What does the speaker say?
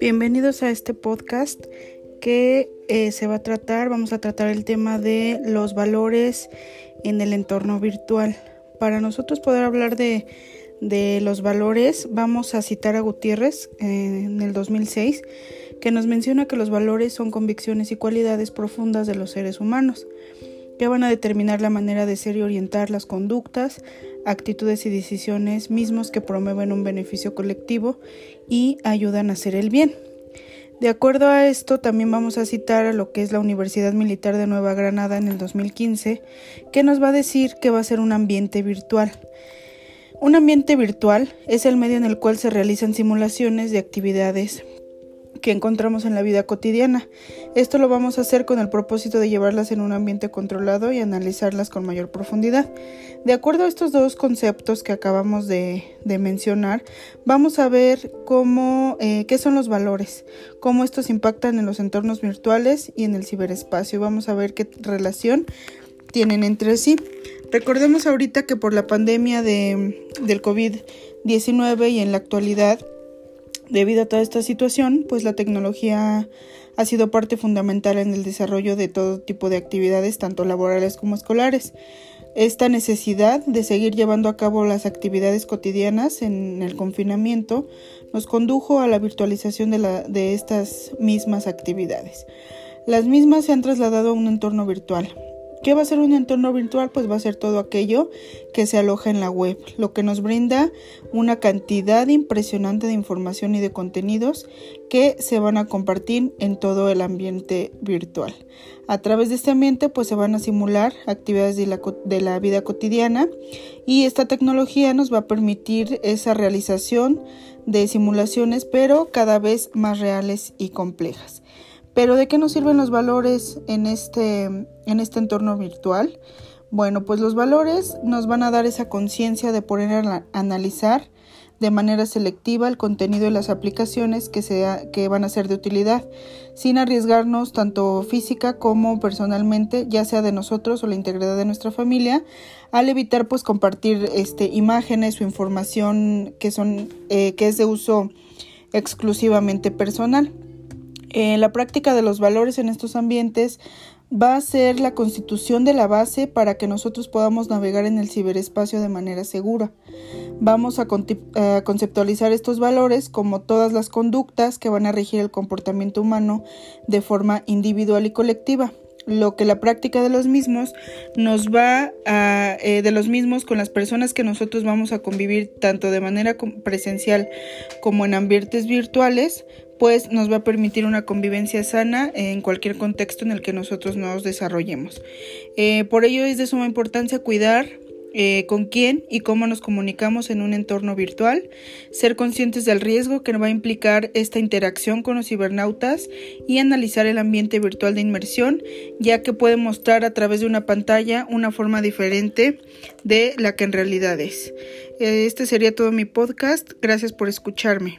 Bienvenidos a este podcast que eh, se va a tratar, vamos a tratar el tema de los valores en el entorno virtual. Para nosotros poder hablar de, de los valores, vamos a citar a Gutiérrez eh, en el 2006, que nos menciona que los valores son convicciones y cualidades profundas de los seres humanos, que van a determinar la manera de ser y orientar las conductas, actitudes y decisiones mismos que promueven un beneficio colectivo y ayudan a hacer el bien. De acuerdo a esto, también vamos a citar a lo que es la Universidad Militar de Nueva Granada en el 2015, que nos va a decir que va a ser un ambiente virtual. Un ambiente virtual es el medio en el cual se realizan simulaciones de actividades que encontramos en la vida cotidiana. Esto lo vamos a hacer con el propósito de llevarlas en un ambiente controlado y analizarlas con mayor profundidad. De acuerdo a estos dos conceptos que acabamos de, mencionar, vamos a ver cómo, eh, qué son los valores, cómo estos impactan en los entornos virtuales y en el ciberespacio. Vamos a ver qué relación tienen entre sí. Recordemos ahorita que por la pandemia de, del COVID-19 y en la actualidad Debido a toda esta situación, pues la tecnología ha sido parte fundamental en el desarrollo de todo tipo de actividades, tanto laborales como escolares. Esta necesidad de seguir llevando a cabo las actividades cotidianas en el confinamiento nos condujo a la virtualización de, de estas mismas actividades. Las mismas se han trasladado a un entorno virtual, ¿Qué va a ser un entorno virtual? Pues va a ser todo aquello que se aloja en la web, lo que nos brinda una cantidad impresionante de información y de contenidos que se van a compartir en todo el ambiente virtual. A través de este ambiente pues se van a simular actividades de la, de la vida cotidiana y esta tecnología nos va a permitir esa realización de simulaciones pero cada vez más reales y complejas. Pero ¿de qué nos sirven los valores en este, en este entorno virtual? Bueno, pues los valores nos van a dar esa conciencia de poder analizar de manera selectiva el contenido y las aplicaciones que, que van a ser de utilidad, sin arriesgarnos tanto física como personalmente, ya sea de nosotros o la integridad de nuestra familia, al evitar pues compartir este, imágenes o información que, son, eh, que es de uso exclusivamente personal. La práctica de los valores en estos ambientes va a ser la constitución de la base para que nosotros podamos navegar en el ciberespacio de manera segura. Vamos a, conceptualizar estos valores como todas las conductas que van a regir el comportamiento humano de forma individual y colectiva lo que la práctica de los mismos nos va a, eh, de los mismos con las personas que nosotros vamos a convivir tanto de manera presencial como en ambientes virtuales, pues nos va a permitir una convivencia sana en cualquier contexto en el que nosotros nos desarrollemos. Eh, por ello es de suma importancia cuidar eh, con quién y cómo nos comunicamos en un entorno virtual, ser conscientes del riesgo que va a implicar esta interacción con los cibernautas y analizar el ambiente virtual de inmersión, ya que puede mostrar a través de una pantalla una forma diferente de la que en realidad es. Eh, este sería todo mi podcast. Gracias por escucharme.